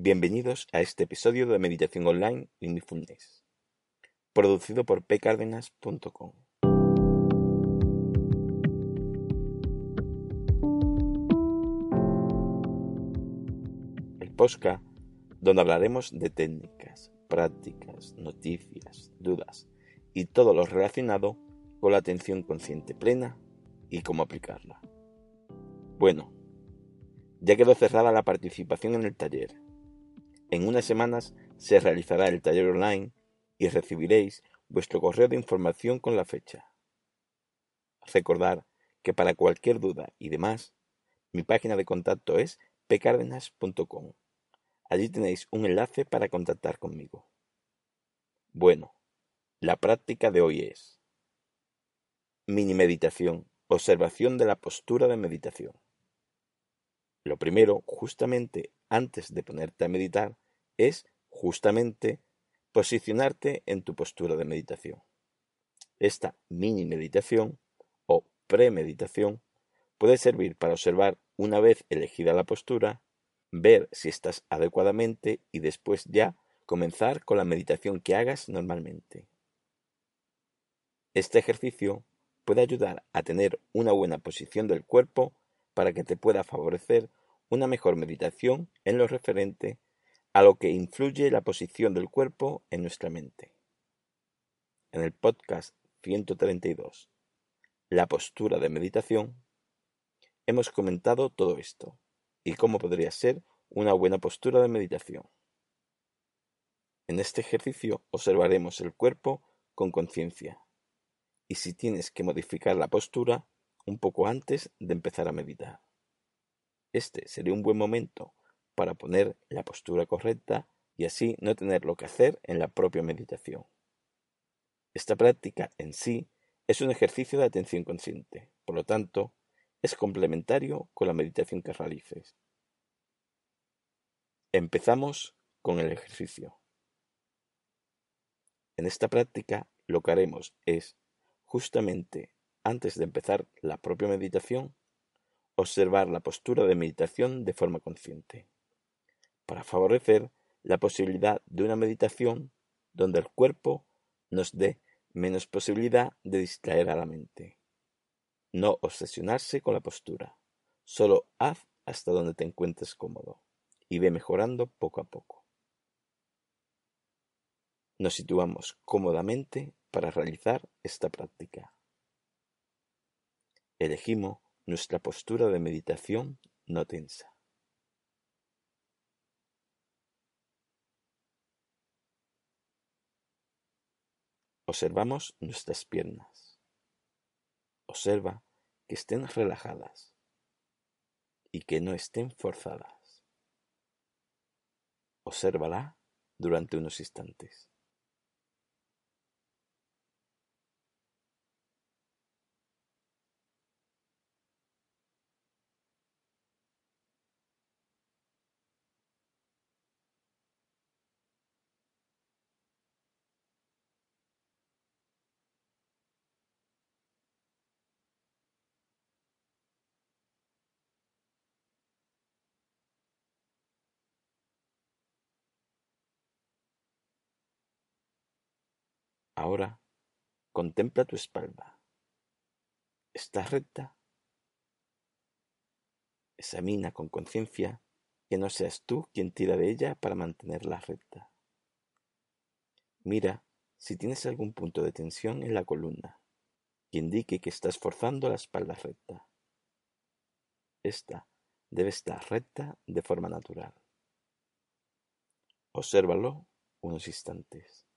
Bienvenidos a este episodio de Meditación Online Mindfulness, producido por pcardenas.com. El Posca, donde hablaremos de técnicas, prácticas, noticias, dudas y todo lo relacionado con la atención consciente plena y cómo aplicarla. Bueno, ya quedó cerrada la participación en el taller. En unas semanas se realizará el taller online y recibiréis vuestro correo de información con la fecha. Recordar que para cualquier duda y demás, mi página de contacto es pcardenas.com. Allí tenéis un enlace para contactar conmigo. Bueno, la práctica de hoy es mini meditación, observación de la postura de meditación. Lo primero, justamente antes de ponerte a meditar, es justamente posicionarte en tu postura de meditación. Esta mini meditación o premeditación puede servir para observar una vez elegida la postura, ver si estás adecuadamente y después ya comenzar con la meditación que hagas normalmente. Este ejercicio puede ayudar a tener una buena posición del cuerpo para que te pueda favorecer una mejor meditación en lo referente a lo que influye la posición del cuerpo en nuestra mente. En el podcast 132, La postura de meditación, hemos comentado todo esto y cómo podría ser una buena postura de meditación. En este ejercicio observaremos el cuerpo con conciencia y si tienes que modificar la postura un poco antes de empezar a meditar. Este sería un buen momento para poner la postura correcta y así no tener lo que hacer en la propia meditación. Esta práctica en sí es un ejercicio de atención consciente, por lo tanto, es complementario con la meditación que realices. Empezamos con el ejercicio. En esta práctica lo que haremos es, justamente antes de empezar la propia meditación, observar la postura de meditación de forma consciente, para favorecer la posibilidad de una meditación donde el cuerpo nos dé menos posibilidad de distraer a la mente. No obsesionarse con la postura, solo haz hasta donde te encuentres cómodo y ve mejorando poco a poco. Nos situamos cómodamente para realizar esta práctica. Elegimos nuestra postura de meditación no tensa. Observamos nuestras piernas. Observa que estén relajadas y que no estén forzadas. Obsérvala durante unos instantes. Ahora contempla tu espalda. ¿Está recta? Examina con conciencia que no seas tú quien tira de ella para mantenerla recta. Mira si tienes algún punto de tensión en la columna que indique que estás forzando la espalda recta. Esta debe estar recta de forma natural. Obsérvalo unos instantes.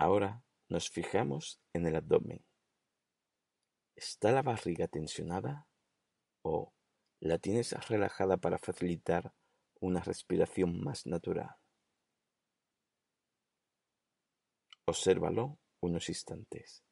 Ahora nos fijamos en el abdomen. ¿Está la barriga tensionada o la tienes relajada para facilitar una respiración más natural. Obsérvalo unos instantes.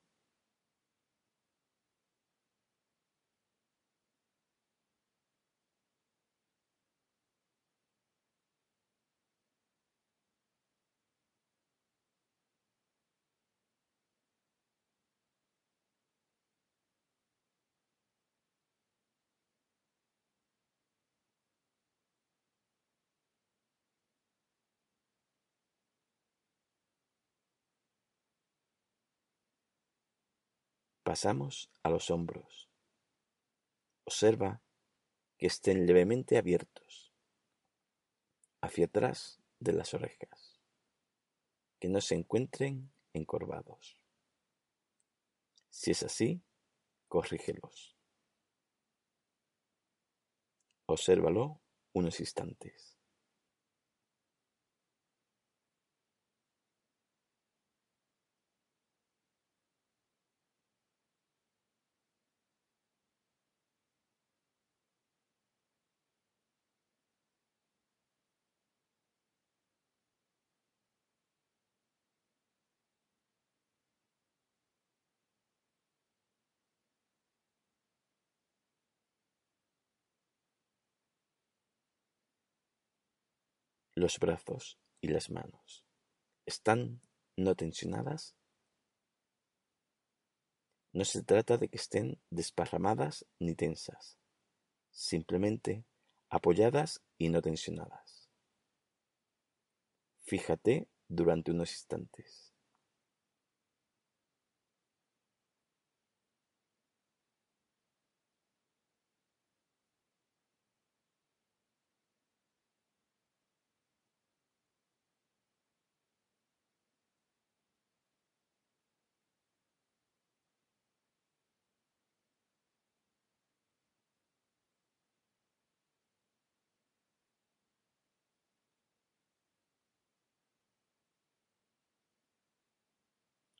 Pasamos a los hombros. Observa que estén levemente abiertos hacia atrás de las orejas, que no se encuentren encorvados. Si es así, corrígelos. Obsérvalo unos instantes. Los brazos y las manos están no tensionadas. No se trata de que estén desparramadas ni tensas, simplemente apoyadas y no tensionadas. Fíjate durante unos instantes.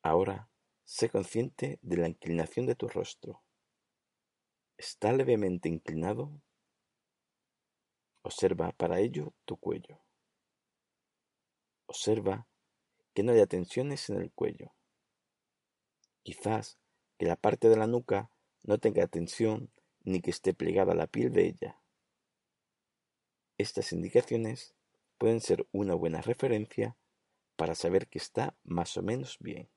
Ahora sé consciente de la inclinación de tu rostro. ¿Está levemente inclinado? Observa para ello tu cuello. Observa que no haya tensiones en el cuello. Quizás que la parte de la nuca no tenga tensión ni que esté plegada la piel de ella. Estas indicaciones pueden ser una buena referencia para saber que está más o menos bien.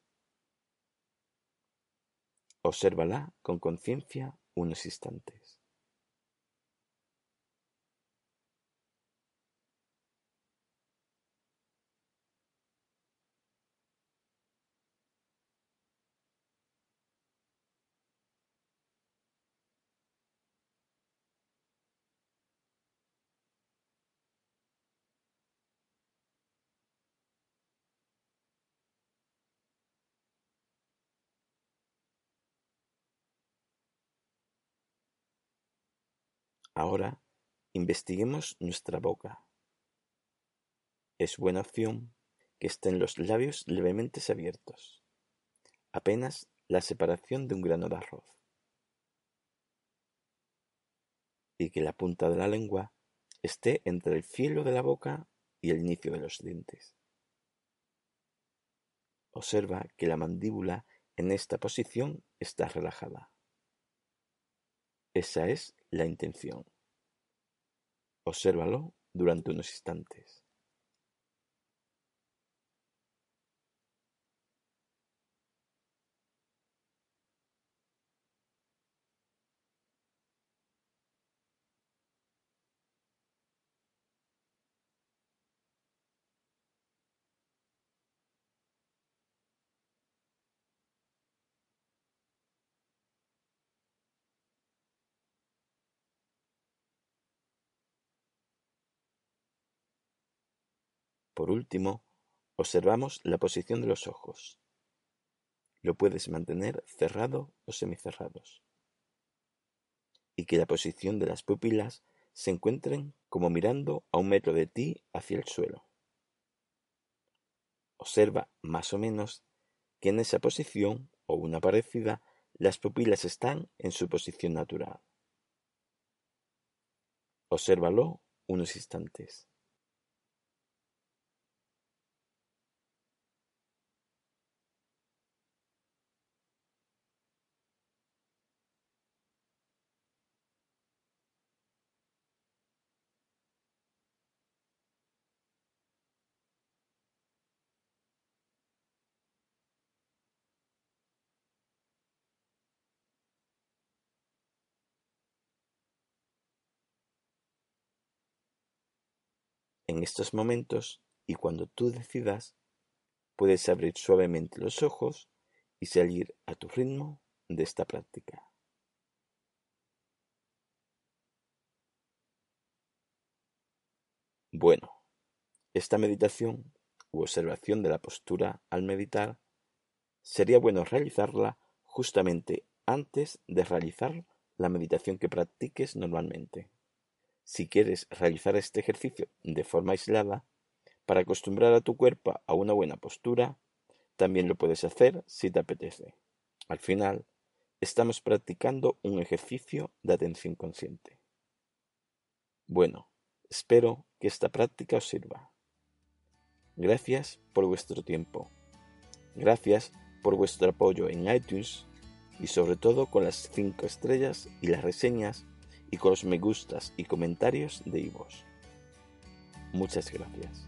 Obsérvala con conciencia unos instantes. Ahora investiguemos nuestra boca. Es buena opción que estén los labios levemente abiertos, apenas la separación de un grano de arroz, y que la punta de la lengua esté entre el filo de la boca y el inicio de los dientes. Observa que la mandíbula en esta posición está relajada. Esa es la intención. Obsérvalo durante unos instantes. Por último, observamos la posición de los ojos. Lo puedes mantener cerrado o semicerrados. Y que la posición de las pupilas se encuentren como mirando a un metro de ti hacia el suelo. Observa más o menos que en esa posición o una parecida las pupilas están en su posición natural. Obsérvalo unos instantes. En estos momentos, y cuando tú decidas, puedes abrir suavemente los ojos y salir a tu ritmo de esta práctica. Bueno, esta meditación u observación de la postura al meditar sería bueno realizarla justamente antes de realizar la meditación que practiques normalmente. Si quieres realizar este ejercicio de forma aislada, para acostumbrar a tu cuerpo a una buena postura, también lo puedes hacer si te apetece. Al final, estamos practicando un ejercicio de atención consciente. Bueno, espero que esta práctica os sirva. Gracias por vuestro tiempo. Gracias por vuestro apoyo en iTunes y sobre todo con las 5 estrellas y las reseñas y con los me gustas y comentarios de Ivos. Muchas gracias.